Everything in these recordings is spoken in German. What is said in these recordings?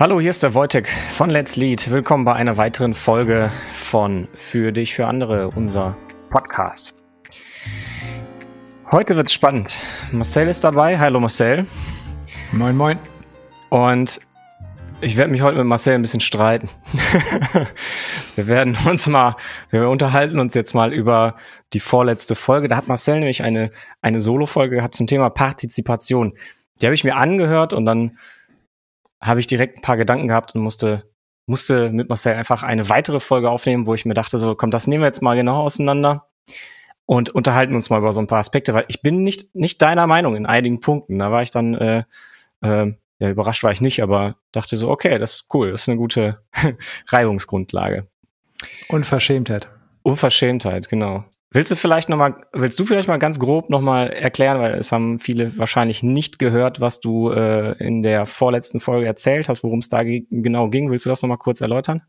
Hallo, hier ist der Wojtek von Let's Lead. Willkommen bei einer weiteren Folge von Für dich, für andere, unser Podcast. Heute wird's spannend. Marcel ist dabei. Hallo Marcel. Moin, moin. Und ich werde mich heute mit Marcel ein bisschen streiten. wir werden uns mal, wir unterhalten uns jetzt mal über die vorletzte Folge. Da hat Marcel nämlich eine, eine Solo-Folge gehabt zum Thema Partizipation. Die habe ich mir angehört und dann habe ich direkt ein paar Gedanken gehabt und musste musste mit Marcel einfach eine weitere Folge aufnehmen, wo ich mir dachte, so komm, das nehmen wir jetzt mal genau auseinander und unterhalten uns mal über so ein paar Aspekte, weil ich bin nicht nicht deiner Meinung in einigen Punkten. Da war ich dann äh, äh, ja überrascht war ich nicht, aber dachte so, okay, das ist cool, das ist eine gute Reibungsgrundlage. Unverschämtheit. Unverschämtheit, genau. Willst du vielleicht noch mal, willst du vielleicht mal ganz grob noch mal erklären, weil es haben viele wahrscheinlich nicht gehört, was du äh, in der vorletzten Folge erzählt hast, worum es da genau ging. Willst du das noch mal kurz erläutern?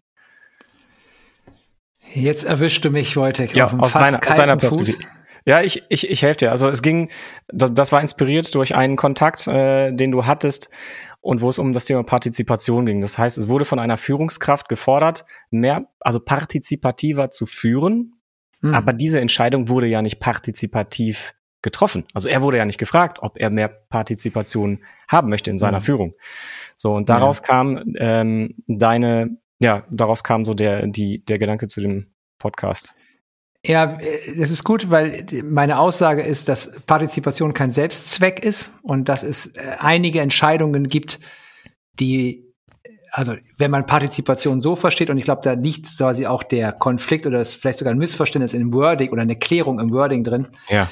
Jetzt erwischst du mich, Wojtek, ja, aus deiner, aus deiner Perspektive. Fuß. Ja, ich, ich, ich helfe dir. Also es ging, das, das war inspiriert durch einen Kontakt, äh, den du hattest und wo es um das Thema Partizipation ging. Das heißt, es wurde von einer Führungskraft gefordert, mehr, also partizipativer zu führen, hm. Aber diese Entscheidung wurde ja nicht partizipativ getroffen. Also er wurde ja nicht gefragt, ob er mehr Partizipation haben möchte in seiner hm. Führung. So, und daraus ja. kam ähm, deine, ja, daraus kam so der, die, der Gedanke zu dem Podcast. Ja, das ist gut, weil meine Aussage ist, dass Partizipation kein Selbstzweck ist und dass es äh, einige Entscheidungen gibt, die also wenn man Partizipation so versteht, und ich glaube, da liegt quasi auch der Konflikt oder das vielleicht sogar ein Missverständnis im Wording oder eine Klärung im Wording drin. Ja.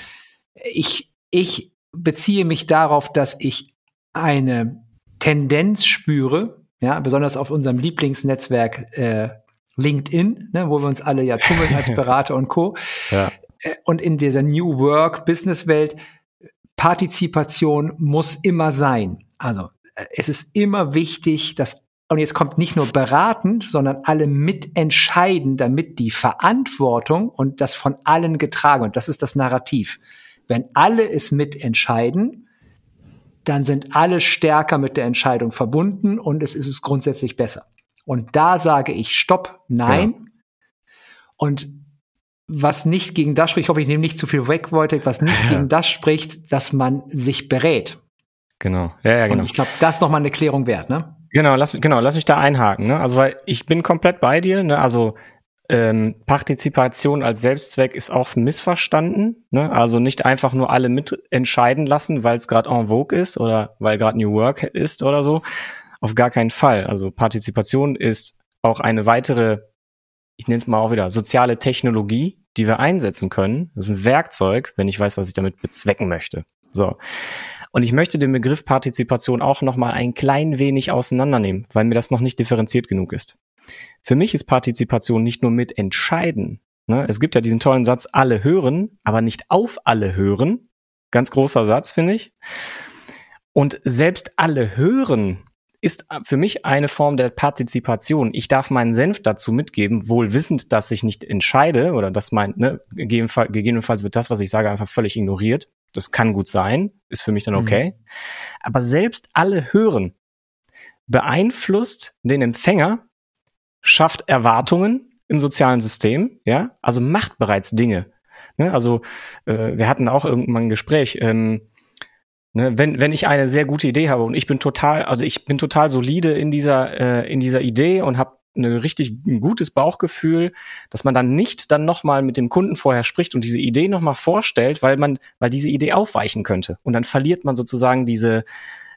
Ich, ich beziehe mich darauf, dass ich eine Tendenz spüre, ja, besonders auf unserem Lieblingsnetzwerk äh, LinkedIn, ne, wo wir uns alle ja tummeln als Berater und Co. Ja. Äh, und in dieser New Work Business Welt Partizipation muss immer sein. Also äh, es ist immer wichtig, dass und jetzt kommt nicht nur beratend, sondern alle mitentscheiden, damit die Verantwortung und das von allen getragen und das ist das Narrativ. Wenn alle es mitentscheiden, dann sind alle stärker mit der Entscheidung verbunden und es ist es grundsätzlich besser. Und da sage ich Stopp, nein. Ja. Und was nicht gegen das spricht, ich hoffe, ich nehme nicht zu viel weg, wollte, was nicht ja. gegen das spricht, dass man sich berät. Genau. Ja, ja, genau. Und ich glaube, das ist nochmal eine Klärung wert, ne? Genau, lass, genau, lass mich da einhaken. Ne? Also weil ich bin komplett bei dir. Ne? Also ähm, Partizipation als Selbstzweck ist auch missverstanden. Ne? Also nicht einfach nur alle mitentscheiden lassen, weil es gerade en vogue ist oder weil gerade New Work ist oder so. Auf gar keinen Fall. Also Partizipation ist auch eine weitere, ich nenne es mal auch wieder, soziale Technologie, die wir einsetzen können. Das ist ein Werkzeug, wenn ich weiß, was ich damit bezwecken möchte. So. Und ich möchte den Begriff Partizipation auch noch mal ein klein wenig auseinandernehmen, weil mir das noch nicht differenziert genug ist. Für mich ist Partizipation nicht nur mit entscheiden. Ne? Es gibt ja diesen tollen Satz, alle hören, aber nicht auf alle hören. Ganz großer Satz, finde ich. Und selbst alle hören ist für mich eine Form der Partizipation. Ich darf meinen Senf dazu mitgeben, wohl wissend, dass ich nicht entscheide oder dass mein, ne, gegebenenfalls wird das, was ich sage, einfach völlig ignoriert. Das kann gut sein, ist für mich dann mhm. okay. Mhm. Aber selbst alle Hören beeinflusst den Empfänger, schafft Erwartungen im sozialen System, ja, also macht bereits Dinge. Ne? Also äh, wir hatten auch irgendwann ein Gespräch. Ähm, ne? wenn wenn ich eine sehr gute Idee habe und ich bin total, also ich bin total solide in dieser äh, in dieser Idee und habe eine richtig ein gutes Bauchgefühl, dass man dann nicht dann nochmal mit dem Kunden vorher spricht und diese Idee nochmal vorstellt, weil man, weil diese Idee aufweichen könnte. Und dann verliert man sozusagen diese,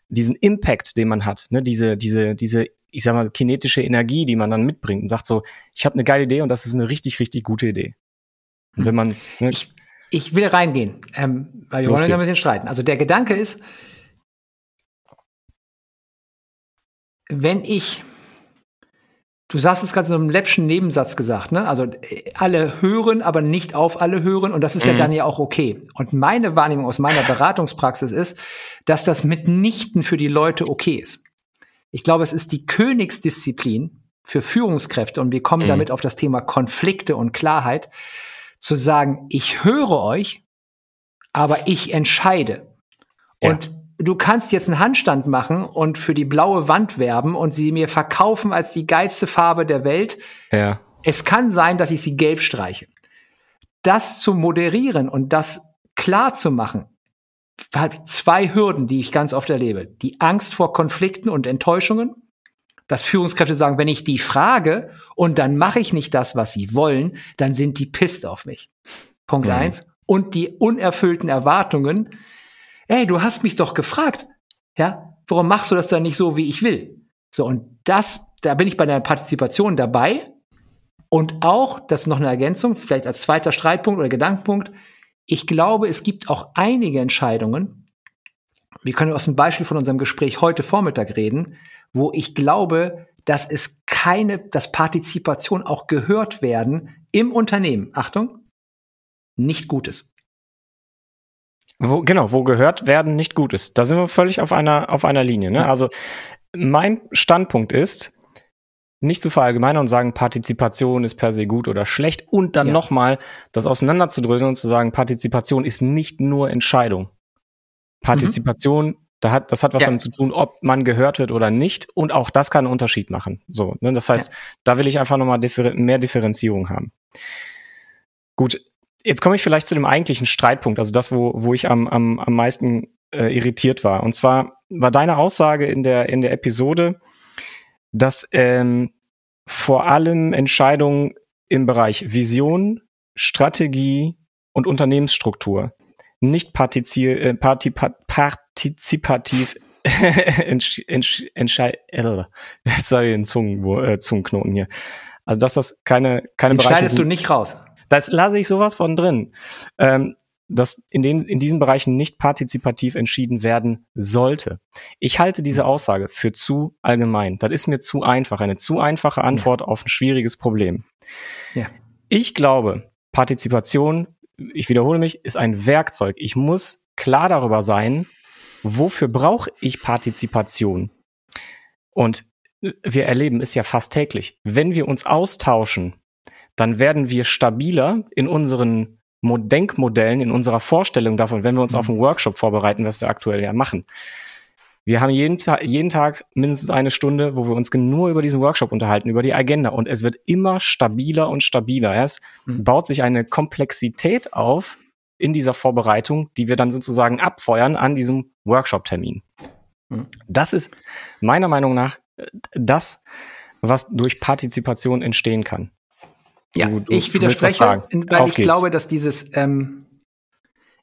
diesen Impact, den man hat, ne, diese, diese, diese, ich sag mal, kinetische Energie, die man dann mitbringt und sagt so, ich habe eine geile Idee und das ist eine richtig, richtig gute Idee. Und wenn man, ne, ich, ich will reingehen, ähm, weil wir wollen uns ein bisschen streiten. Also der Gedanke ist, wenn ich Du sagst es gerade in so einem läppschen Nebensatz gesagt, ne? Also alle hören, aber nicht auf alle hören und das ist mhm. ja dann ja auch okay. Und meine Wahrnehmung aus meiner Beratungspraxis ist, dass das mitnichten für die Leute okay ist. Ich glaube, es ist die Königsdisziplin für Führungskräfte und wir kommen mhm. damit auf das Thema Konflikte und Klarheit, zu sagen, ich höre euch, aber ich entscheide. Ja. Und du kannst jetzt einen Handstand machen und für die blaue Wand werben und sie mir verkaufen als die geilste Farbe der Welt. Ja. Es kann sein, dass ich sie gelb streiche. Das zu moderieren und das klar zu machen, hat zwei Hürden, die ich ganz oft erlebe. Die Angst vor Konflikten und Enttäuschungen. Dass Führungskräfte sagen, wenn ich die frage und dann mache ich nicht das, was sie wollen, dann sind die pisst auf mich. Punkt Mhm. eins. Und die unerfüllten Erwartungen. Ey, du hast mich doch gefragt. Ja, warum machst du das dann nicht so, wie ich will? So, und das, da bin ich bei der Partizipation dabei. Und auch, das ist noch eine Ergänzung, vielleicht als zweiter Streitpunkt oder Gedankenpunkt. Ich glaube, es gibt auch einige Entscheidungen, wir können aus dem Beispiel von unserem Gespräch heute Vormittag reden, wo ich glaube, dass es keine, dass Partizipation auch gehört werden im Unternehmen. Achtung, nicht gut ist. Wo, genau, wo gehört werden nicht gut ist. Da sind wir völlig auf einer, auf einer Linie. Ne? Ja. Also mein Standpunkt ist, nicht zu verallgemeinern und sagen, Partizipation ist per se gut oder schlecht und dann Ja. nochmal das auseinanderzudröseln und zu sagen, Partizipation ist nicht nur Entscheidung. Partizipation, da hat, das hat was Ja. damit zu tun, ob man gehört wird oder nicht und auch das kann einen Unterschied machen. So, ne? Das heißt, da will ich einfach nochmal differ mehr Differenzierung haben. Gut, jetzt komme ich vielleicht zu dem eigentlichen Streitpunkt, also das, wo, wo ich am, am, am meisten äh, irritiert war. Und zwar war deine Aussage in der, in der Episode, dass ähm, vor allem Entscheidungen im Bereich Vision, Strategie und Unternehmensstruktur nicht partizi äh, partizipativ entsch entsch entschei äh, jetzt sage ich einen Zungen äh, Zungenknoten hier. Also dass das keine keine Bereiche schneidest du sind, nicht raus. Das lasse ich sowas von drin. Ähm, dass in, den, in diesen Bereichen nicht partizipativ entschieden werden sollte. Ich halte diese Aussage für zu allgemein. Das ist mir zu einfach, eine zu einfache Antwort auf ein schwieriges Problem. Ja. Ich glaube, Partizipation, ich wiederhole mich, ist ein Werkzeug. Ich muss klar darüber sein, wofür brauche ich Partizipation? Und wir erleben es ja fast täglich. Wenn wir uns austauschen, dann werden wir stabiler in unseren Mo- Denkmodellen, in unserer Vorstellung davon, wenn wir uns Mhm. auf einen Workshop vorbereiten, was wir aktuell ja machen. Wir haben jeden, Ta jeden Tag mindestens eine Stunde, wo wir uns nur über diesen Workshop unterhalten, über die Agenda. Und es wird immer stabiler und stabiler. Es Mhm. baut sich eine Komplexität auf in dieser Vorbereitung, die wir dann sozusagen abfeuern an diesem Workshop-Termin. Mhm. Das ist meiner Meinung nach äh, das, was durch Partizipation entstehen kann. Ja, Du- du- ich widerspreche, weil Auf ich geht's. glaube, dass dieses, ähm,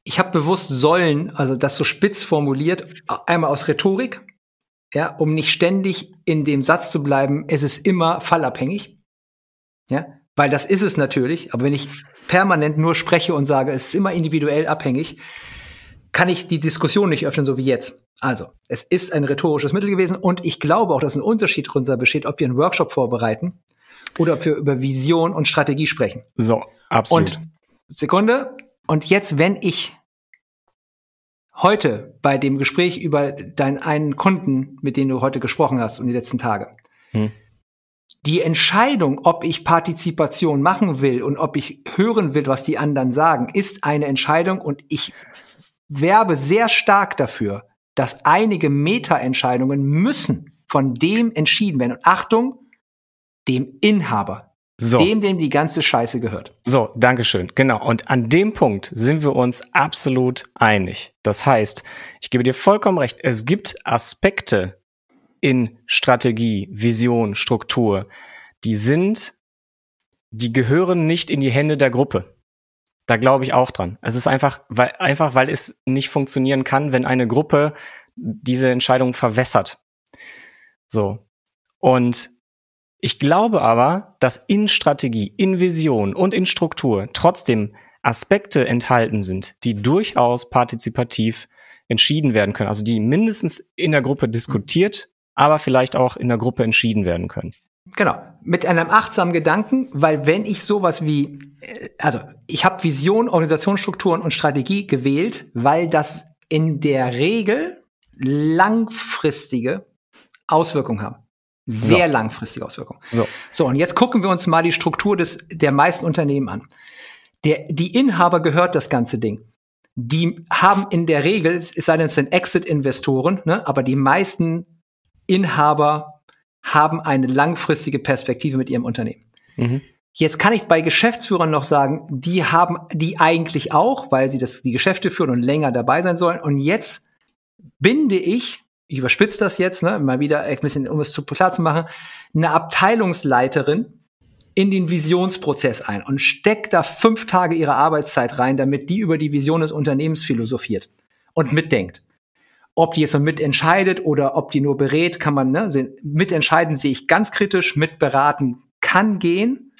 ich habe bewusst sollen, also das so spitz formuliert, einmal aus Rhetorik, ja, um nicht ständig in dem Satz zu bleiben, es ist immer fallabhängig, ja, weil das ist es natürlich, aber wenn ich permanent nur spreche und sage, es ist immer individuell abhängig, kann ich die Diskussion nicht öffnen, so wie jetzt. Also, es ist ein rhetorisches Mittel gewesen und ich glaube auch, dass ein Unterschied darunter besteht, ob wir einen Workshop vorbereiten oder ob wir über Vision und Strategie sprechen. So, absolut. Und Sekunde. Und jetzt, wenn ich heute bei dem Gespräch über deinen einen Kunden, mit dem du heute gesprochen hast und die letzten Tage, Hm. die Entscheidung, ob ich Partizipation machen will und ob ich hören will, was die anderen sagen, ist eine Entscheidung und ich werbe sehr stark dafür, dass einige Meta-Entscheidungen müssen von dem entschieden werden. Und Achtung, dem Inhaber, so. dem, dem die ganze Scheiße gehört. So, Dankeschön. Genau. Und an dem Punkt sind wir uns absolut einig. Das heißt, ich gebe dir vollkommen recht. Es gibt Aspekte in Strategie, Vision, Struktur, die sind, die gehören nicht in die Hände der Gruppe. Da glaube ich auch dran. Es ist einfach, weil, einfach, weil es nicht funktionieren kann, wenn eine Gruppe diese Entscheidung verwässert. So. Und ich glaube aber, dass in Strategie, in Vision und in Struktur trotzdem Aspekte enthalten sind, die durchaus partizipativ entschieden werden können. Also die mindestens in der Gruppe diskutiert, aber vielleicht auch in der Gruppe entschieden werden können. Genau, mit einem achtsamen Gedanken, weil wenn ich sowas wie, äh, also ich habe Vision, Organisationsstrukturen und Strategie gewählt, weil das in der Regel langfristige Auswirkungen haben. Sehr So. langfristige Auswirkungen. So. So, und jetzt gucken wir uns mal die Struktur des, der meisten Unternehmen an. Der, die Inhaber gehört das ganze Ding. die haben in der Regel, es sei denn, es sind Exit-Investoren, ne, aber die meisten Inhaber haben eine langfristige Perspektive mit ihrem Unternehmen. Mhm. Jetzt kann ich bei Geschäftsführern noch sagen, die haben die eigentlich auch, weil sie das, die Geschäfte führen und länger dabei sein sollen. Und jetzt binde ich, ich überspitze das jetzt, ne, mal wieder ein bisschen, um es zu klar zu machen, eine Abteilungsleiterin in den Visionsprozess ein und steckt da fünf Tage ihrer Arbeitszeit rein, damit die über die Vision des Unternehmens philosophiert und mitdenkt. Ob die jetzt noch mitentscheidet oder ob die nur berät, kann man ne. Mitentscheiden sehe ich ganz kritisch, mitberaten kann gehen.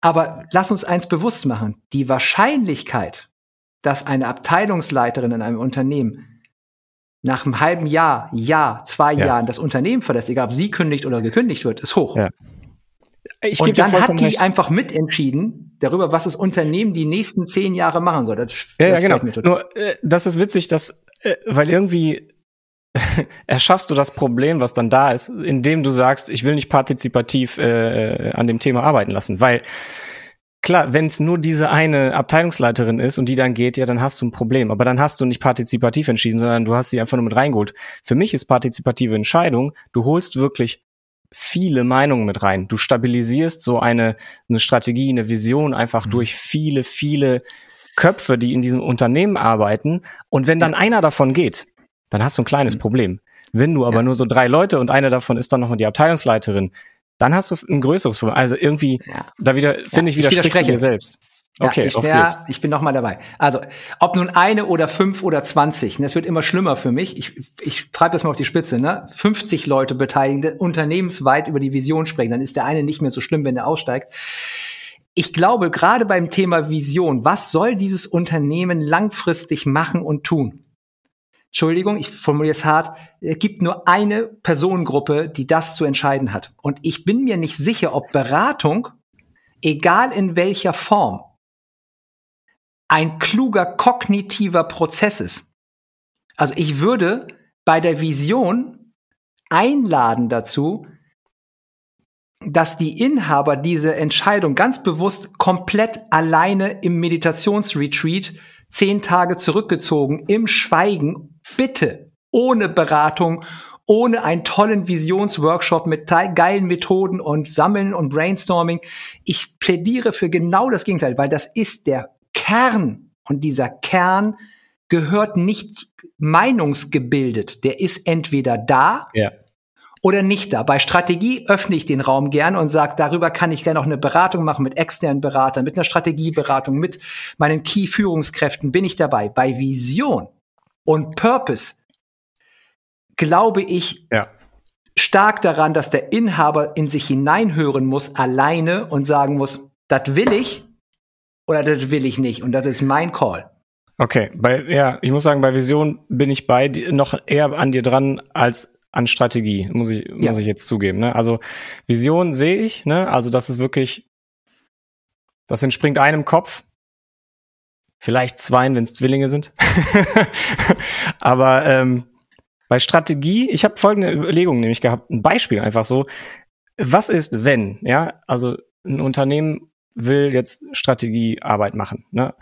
Aber lass uns eins bewusst machen. Die Wahrscheinlichkeit, dass eine Abteilungsleiterin in einem Unternehmen nach einem halben Jahr, Jahr, zwei ja. Jahren das Unternehmen verlässt, egal ob sie kündigt oder gekündigt wird, ist hoch. Ja. Ich und dann hat die recht. einfach mitentschieden darüber, was das Unternehmen die nächsten zehn Jahre machen soll. Das, ja, das ja genau. Nur, äh, das ist witzig, dass, äh, weil irgendwie erschaffst du das Problem, was dann da ist, indem du sagst, ich will nicht partizipativ äh, an dem Thema arbeiten lassen, weil klar, wenn es nur diese eine Abteilungsleiterin ist und die dann geht, ja, dann hast du ein Problem. Aber dann hast du nicht partizipativ entschieden, sondern du hast sie einfach nur mit reingeholt. Für mich ist partizipative Entscheidung, du holst wirklich viele Meinungen mit rein. Du stabilisierst so eine, eine Strategie, eine Vision einfach mhm. durch viele, viele Köpfe, die in diesem Unternehmen arbeiten. Und wenn dann ja. einer davon geht, dann hast du ein kleines mhm. Problem. Wenn du aber ja. nur so drei Leute und eine davon ist dann nochmal die Abteilungsleiterin, dann hast du ein größeres Problem. Also irgendwie, ja. da wieder, finde ich, widersprichst du dir selbst. Okay, ja, ich, auf ja, ich bin noch mal dabei. Also, ob nun eine oder fünf oder zwanzig, das wird immer schlimmer für mich. Ich, ich treibe das mal auf die Spitze, ne? 50 Leute beteiligen, unternehmensweit über die Vision sprechen, dann ist der eine nicht mehr so schlimm, wenn er aussteigt. Ich glaube, gerade beim Thema Vision, was soll dieses Unternehmen langfristig machen und tun? Entschuldigung, ich formuliere es hart, es gibt nur eine Personengruppe, die das zu entscheiden hat. Und ich bin mir nicht sicher, ob Beratung, egal in welcher Form, ein kluger kognitiver Prozess ist. Also ich würde bei der Vision einladen dazu, dass die Inhaber diese Entscheidung ganz bewusst komplett alleine im Meditationsretreat zehn Tage zurückgezogen, im Schweigen, bitte, ohne Beratung, ohne einen tollen Visionsworkshop mit geilen Methoden und Sammeln und Brainstorming. Ich plädiere für genau das Gegenteil, weil das ist der Kern und dieser Kern gehört nicht meinungsgebildet. Der ist entweder da ja. oder nicht da. Bei Strategie öffne ich den Raum gerne und sage, darüber kann ich gerne noch eine Beratung machen mit externen Beratern, mit einer Strategieberatung, mit meinen Key-Führungskräften bin ich dabei. Bei Vision und Purpose glaube ich ja. stark daran, dass der Inhaber in sich hineinhören muss, alleine und sagen muss, das will ich oder das will ich nicht und das ist mein Call. Okay, bei, ja, ich muss sagen, bei Vision bin ich bei noch eher an dir dran als an Strategie, muss ich, ja. muss ich jetzt zugeben. Ne? Also Vision sehe ich, ne? Also das ist wirklich, das entspringt einem Kopf, vielleicht zweien, wenn es Zwillinge sind. Aber ähm, bei Strategie, ich habe folgende Überlegung nämlich gehabt, ein Beispiel einfach so. Was ist, wenn, ja, also ein Unternehmen will jetzt Strategiearbeit machen. Ne?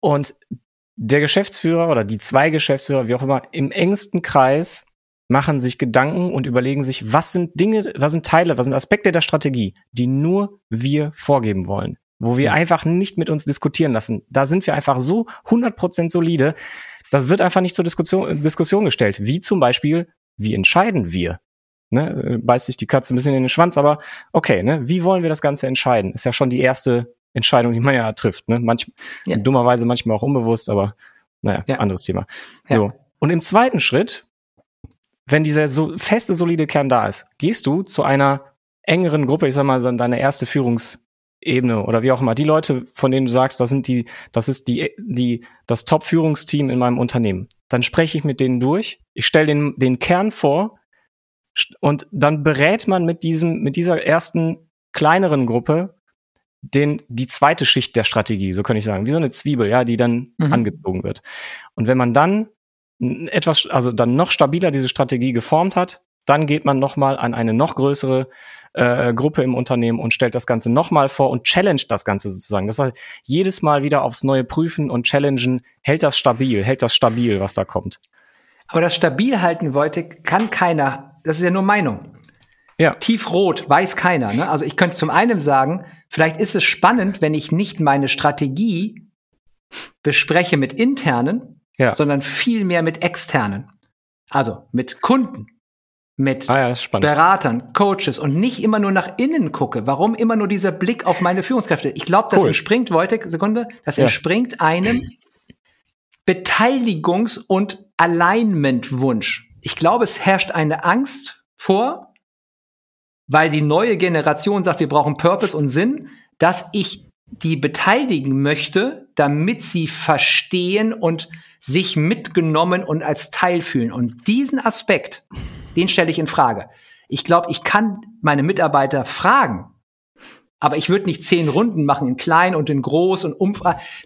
Und der Geschäftsführer oder die zwei Geschäftsführer, wie auch immer, im engsten Kreis machen sich Gedanken und überlegen sich, was sind Dinge, was sind Teile, was sind Aspekte der Strategie, die nur wir vorgeben wollen, wo wir einfach nicht mit uns diskutieren lassen. Da sind wir einfach so 100% solide. Das wird einfach nicht zur Diskussion, Diskussion gestellt. Wie zum Beispiel, wie entscheiden wir? ne, beißt sich die Katze ein bisschen in den Schwanz, aber okay, ne, wie wollen wir das Ganze entscheiden? Ist ja schon die erste Entscheidung, die man ja trifft, ne? Manch, ja. dummerweise manchmal auch unbewusst, aber naja, ja. anderes Thema. Ja. So. Und im zweiten Schritt, wenn dieser so feste, solide Kern da ist, gehst du zu einer engeren Gruppe, ich sag mal, deine erste Führungsebene oder wie auch immer, die Leute, von denen du sagst, das sind die, das ist die, die, das Top-Führungsteam in meinem Unternehmen. Dann spreche ich mit denen durch, ich stelle den, den Kern vor, und dann berät man mit diesem, mit dieser ersten kleineren Gruppe den, die zweite Schicht der Strategie, so kann ich sagen, wie so eine Zwiebel, ja, die dann mhm. angezogen wird. Und wenn man dann etwas, also dann noch stabiler diese Strategie geformt hat, dann geht man nochmal an eine noch größere äh, Gruppe im Unternehmen und stellt das Ganze nochmal vor und challenge das Ganze sozusagen. Das heißt, jedes Mal wieder aufs Neue prüfen und challengen, hält das stabil, hält das stabil, was da kommt. Aber das stabil halten wollte, kann keiner, das ist ja nur Meinung. Ja. Tiefrot weiß keiner. Ne? Also ich könnte zum einen sagen, vielleicht ist es spannend, wenn ich nicht meine Strategie bespreche mit internen, Ja. sondern viel mehr mit externen. Also mit Kunden, mit Ah ja. Beratern, Coaches und nicht immer nur nach innen gucke. Warum immer nur dieser Blick auf meine Führungskräfte? Ich glaube, das Cool. entspringt, Wojtek, Sekunde, das Ja. entspringt einem Beteiligungs- und Alignment-Wunsch. Ich glaube, es herrscht eine Angst vor, weil die neue Generation sagt, wir brauchen Purpose und Sinn, dass ich die beteiligen möchte, damit sie verstehen und sich mitgenommen und als Teil fühlen. Und diesen Aspekt, den stelle ich in Frage. Ich glaube, ich kann meine Mitarbeiter fragen, aber ich würde nicht zehn Runden machen in klein und in groß und um.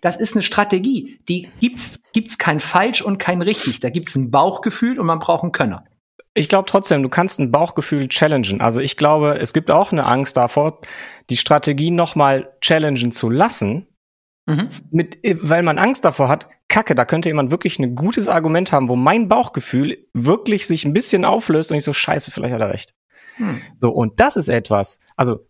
Das ist eine Strategie. Die gibt's gibt's kein falsch und kein richtig. Da gibt's ein Bauchgefühl und man braucht einen Könner. Ich glaube trotzdem, du kannst ein Bauchgefühl challengen. Also ich glaube, es gibt auch eine Angst davor, die Strategie nochmal challengen zu lassen, Mhm. mit, weil man Angst davor hat, Kacke, da könnte jemand wirklich ein gutes Argument haben, wo mein Bauchgefühl wirklich sich ein bisschen auflöst und ich so, scheiße, vielleicht hat er recht. Hm. So, und das ist etwas, also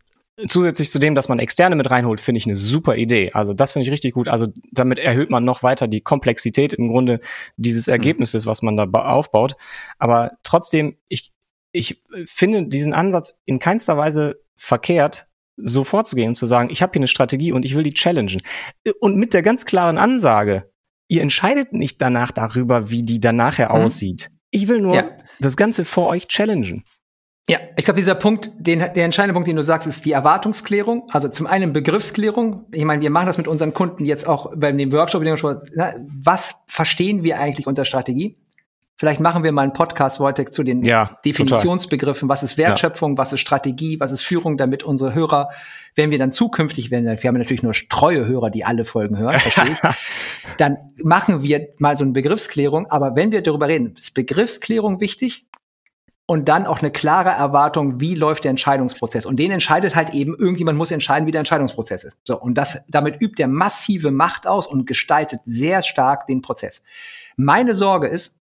zusätzlich zu dem, dass man Externe mit reinholt, finde ich eine super Idee. Also das finde ich richtig gut. Also damit erhöht man noch weiter die Komplexität im Grunde dieses Ergebnisses, was man da ba- aufbaut. Aber trotzdem, ich, ich finde diesen Ansatz in keinster Weise verkehrt, so vorzugehen und zu sagen, ich habe hier eine Strategie und ich will die challengen. Und mit der ganz klaren Ansage, ihr entscheidet nicht danach darüber, wie die dann nachher Mhm. aussieht. Ich will nur Ja. das Ganze vor euch challengen. Ja, ich glaube, dieser Punkt, den, der entscheidende Punkt, den du sagst, ist die Erwartungsklärung. Also zum einen Begriffsklärung. Ich meine, wir machen das mit unseren Kunden jetzt auch bei dem Workshop. Was verstehen wir eigentlich unter Strategie? Vielleicht machen wir mal einen Podcast, Wojtek, zu den Ja, Definitionsbegriffen. Was ist Wertschöpfung? Was ist Strategie? Was ist Führung? Damit unsere Hörer, wenn wir dann zukünftig, wenn wir haben natürlich nur treue Hörer, die alle Folgen hören, verstehe ich, dann machen wir mal so eine Begriffsklärung. Aber wenn wir darüber reden, ist Begriffsklärung wichtig und dann auch eine klare Erwartung, wie läuft der Entscheidungsprozess. Und den entscheidet halt eben, irgendjemand muss entscheiden, wie der Entscheidungsprozess ist. So, und das, damit übt er massive Macht aus und gestaltet sehr stark den Prozess. Meine Sorge ist,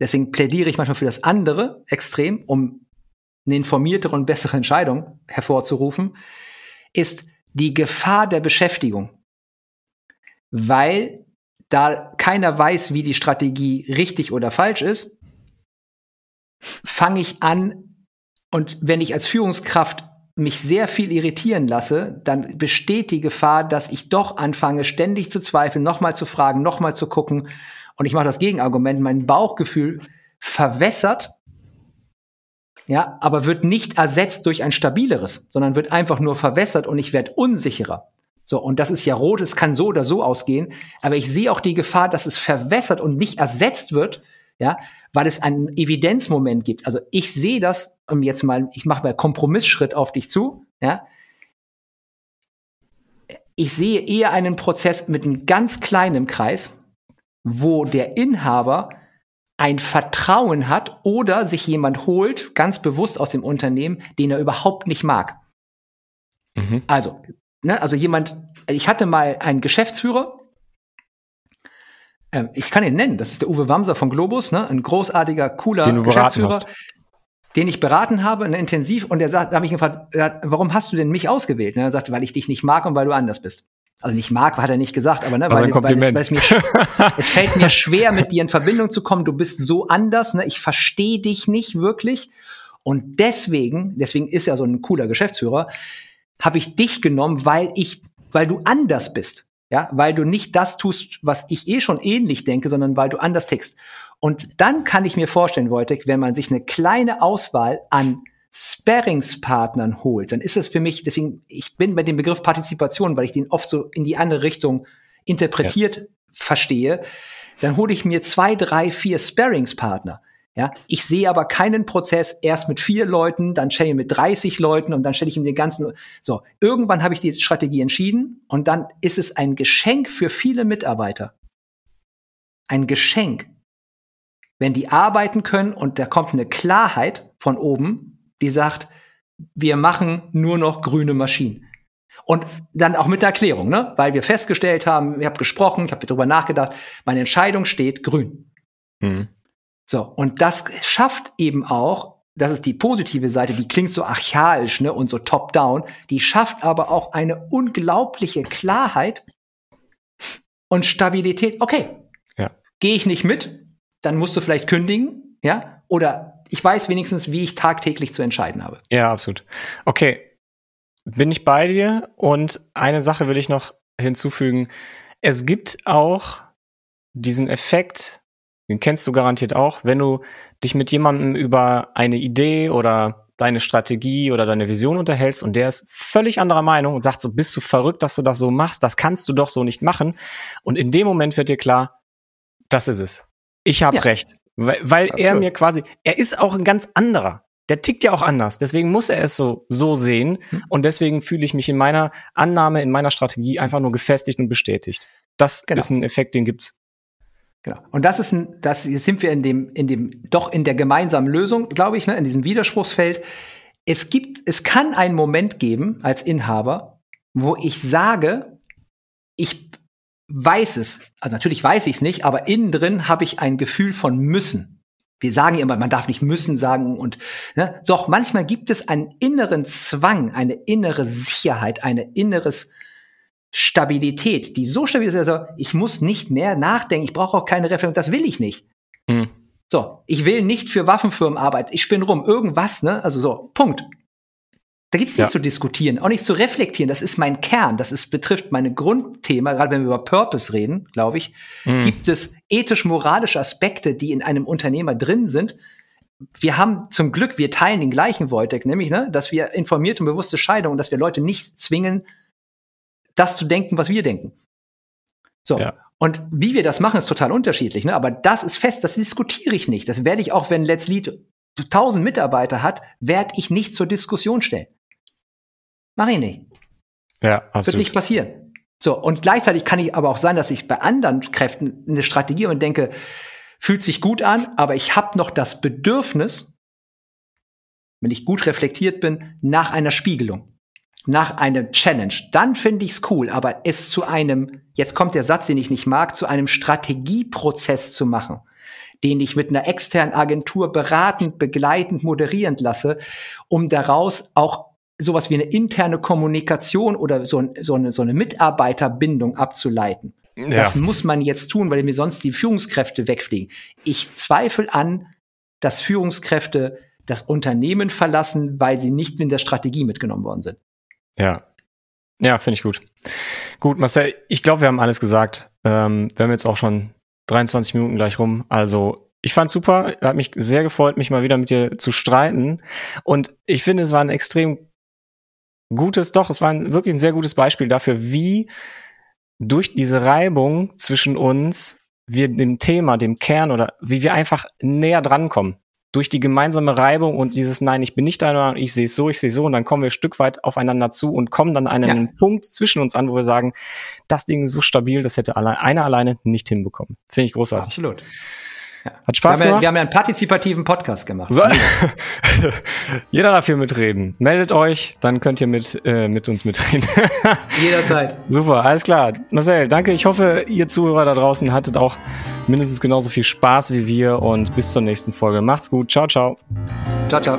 deswegen plädiere ich manchmal für das andere Extrem, um eine informiertere und bessere Entscheidung hervorzurufen, ist die Gefahr der Beschäftigung. Weil da keiner weiß, wie die Strategie richtig oder falsch ist, fange ich an und wenn ich als Führungskraft mich sehr viel irritieren lasse, dann besteht die Gefahr, dass ich doch anfange, ständig zu zweifeln, nochmal zu fragen, nochmal zu gucken. Und ich mache das Gegenargument, mein Bauchgefühl verwässert, ja, aber wird nicht ersetzt durch ein stabileres, sondern wird einfach nur verwässert und ich werde unsicherer. So, und das ist ja rot, es kann so oder so ausgehen, aber ich sehe auch die Gefahr, dass es verwässert und nicht ersetzt wird, ja, weil es einen Evidenzmoment gibt. Also ich sehe das, um jetzt mal, ich mache mal Kompromissschritt auf dich zu, ja. Ich sehe eher einen Prozess mit einem ganz kleinen Kreis, wo der Inhaber ein Vertrauen hat oder sich jemand holt, ganz bewusst aus dem Unternehmen, den er überhaupt nicht mag. Mhm. Also, ne, also jemand, ich hatte mal einen Geschäftsführer, ähm, ich kann ihn nennen, das ist der Uwe Wamser von Globus, ne, ein großartiger, cooler Den Geschäftsführer, den ich beraten habe, ne, intensiv, und er sagt, da habe ich ihn gefragt, warum hast du denn mich ausgewählt? Ne, er sagte, weil ich dich nicht mag und weil du anders bist. Also nicht mag, hat er nicht gesagt, aber ne, Also weil, weil, es, weil es, mir, es fällt mir schwer, mit dir in Verbindung zu kommen. Du bist so anders, ne? ich verstehe dich nicht wirklich. Und deswegen, deswegen ist er so ein cooler Geschäftsführer, habe ich dich genommen, weil ich, weil du anders bist. Ja, weil du nicht das tust, was ich eh schon ähnlich denke, sondern weil du anders tickst. Und dann kann ich mir vorstellen, Wojtek, wenn man sich eine kleine Auswahl an Sparringspartnern holt, dann ist es für mich, deswegen, ich bin bei dem Begriff Partizipation, weil ich den oft so in die andere Richtung interpretiert verstehe, dann hole ich mir zwei, drei, vier Sparringspartner. Ja, ich sehe aber keinen Prozess erst mit vier Leuten, dann stelle ich mit 30 Leuten und dann stelle ich ihm den ganzen. So, irgendwann habe ich die Strategie entschieden und dann ist es ein Geschenk für viele Mitarbeiter. Ein Geschenk, wenn die arbeiten können und da kommt eine Klarheit von oben, die sagt, wir machen nur noch grüne Maschinen. Und dann auch mit der Erklärung, ne? Weil wir festgestellt haben, ich habe gesprochen, ich habe darüber nachgedacht, meine Entscheidung steht grün. Mhm. So, und das schafft eben auch, das ist die positive Seite, die klingt so archaisch ne, und so top-down, die schafft aber auch eine unglaubliche Klarheit und Stabilität. Okay, ja. gehe ich nicht mit, dann musst du vielleicht kündigen, ja, oder ich weiß wenigstens, wie ich tagtäglich zu entscheiden habe. Ja, absolut. Okay, bin ich bei dir und eine Sache will ich noch hinzufügen. Es gibt auch diesen Effekt, den kennst du garantiert auch, wenn du dich mit jemandem über eine Idee oder deine Strategie oder deine Vision unterhältst und der ist völlig anderer Meinung und sagt so, bist du verrückt, dass du das so machst, das kannst du doch so nicht machen. Und in dem Moment wird dir klar, das ist es. Ich habe ja. recht. Weil, weil er mir quasi, er ist auch ein ganz anderer. Der tickt ja auch anders. Deswegen muss er es so, so sehen. Hm. Und deswegen fühle ich mich in meiner Annahme, in meiner Strategie einfach nur gefestigt und bestätigt. Das genau. ist ein Effekt, den gibt's. Genau. Und das ist ein, das jetzt sind wir in dem, in dem, doch in der gemeinsamen Lösung, glaube ich, ne, in diesem Widerspruchsfeld. Es gibt, es kann einen Moment geben als Inhaber, wo ich sage, ich weiß es, also natürlich weiß ich es nicht, aber innen drin habe ich ein Gefühl von müssen. Wir sagen immer, man darf nicht müssen sagen und ne, doch manchmal gibt es einen inneren Zwang, eine innere Sicherheit, eine inneres Stabilität, die so stabil ist, also ich muss nicht mehr nachdenken, ich brauche auch keine Reflexion, das will ich nicht. Mhm. So, ich will nicht für Waffenfirmen arbeiten, ich spinne rum, irgendwas, ne? Also so, Punkt. Da gibt's nichts ja. zu diskutieren, auch nicht zu reflektieren. Das ist mein Kern. Das ist, betrifft meine Grundthema. Gerade wenn wir über Purpose reden, glaube ich, mhm. gibt es ethisch-moralische Aspekte, die in einem Unternehmer drin sind. Wir haben zum Glück, wir teilen den gleichen Wojtek, nämlich, ne, dass wir informierte und bewusste Scheidung und dass wir Leute nicht zwingen, das zu denken, was wir denken. So. Ja. Und wie wir das machen, ist total unterschiedlich, ne? Aber das ist fest, das diskutiere ich nicht. Das werde ich auch, wenn Let's Lead 1000 Mitarbeiter hat, werde ich nicht zur Diskussion stellen. Mach ich nicht. Ja, absolut. Wird nicht passieren. So, und gleichzeitig kann ich aber auch sein, dass ich bei anderen Kräften eine Strategie und denke, fühlt sich gut an, aber ich habe noch das Bedürfnis, wenn ich gut reflektiert bin, nach einer Spiegelung, nach einer Challenge. Dann finde ich es cool, aber es zu einem, jetzt kommt der Satz, den ich nicht mag, zu einem Strategieprozess zu machen, den ich mit einer externen Agentur beratend, begleitend, moderierend lasse, um daraus auch sowas wie eine interne Kommunikation oder so, so, eine, so eine Mitarbeiterbindung abzuleiten. Ja. Das muss man jetzt tun, weil mir sonst die Führungskräfte wegfliegen. Ich zweifle an, dass Führungskräfte das Unternehmen verlassen, weil sie nicht in der Strategie mitgenommen worden sind. Ja. Ja, finde ich gut. Gut, Marcel, ich glaube, wir haben alles gesagt. Ähm, wir haben jetzt auch schon 23 Minuten gleich rum. Also ich fand super, hat mich sehr gefreut, mich mal wieder mit dir zu streiten. Und ich finde, es war ein extrem gutes, doch, es war ein, wirklich ein sehr gutes Beispiel dafür, wie durch diese Reibung zwischen uns wir dem Thema, dem Kern oder wie wir einfach näher drankommen. Durch die gemeinsame Reibung und dieses Nein, ich bin nicht deiner Meinung, ich sehe es so, ich sehe so und dann kommen wir ein Stück weit aufeinander zu und kommen dann an einen ja. Punkt zwischen uns an, wo wir sagen, das Ding ist so stabil, das hätte allein, einer alleine nicht hinbekommen. Finde ich großartig. Absolut. Hat Spaß wir gemacht. Ja, wir haben ja einen partizipativen Podcast gemacht. So. Jeder darf hier mitreden. Meldet euch, dann könnt ihr mit, äh, mit uns mitreden. Jederzeit. Super, alles klar. Marcel, danke. Ich hoffe, ihr Zuhörer da draußen hattet auch mindestens genauso viel Spaß wie wir und bis zur nächsten Folge. Macht's gut. Ciao, ciao. Ciao, ciao.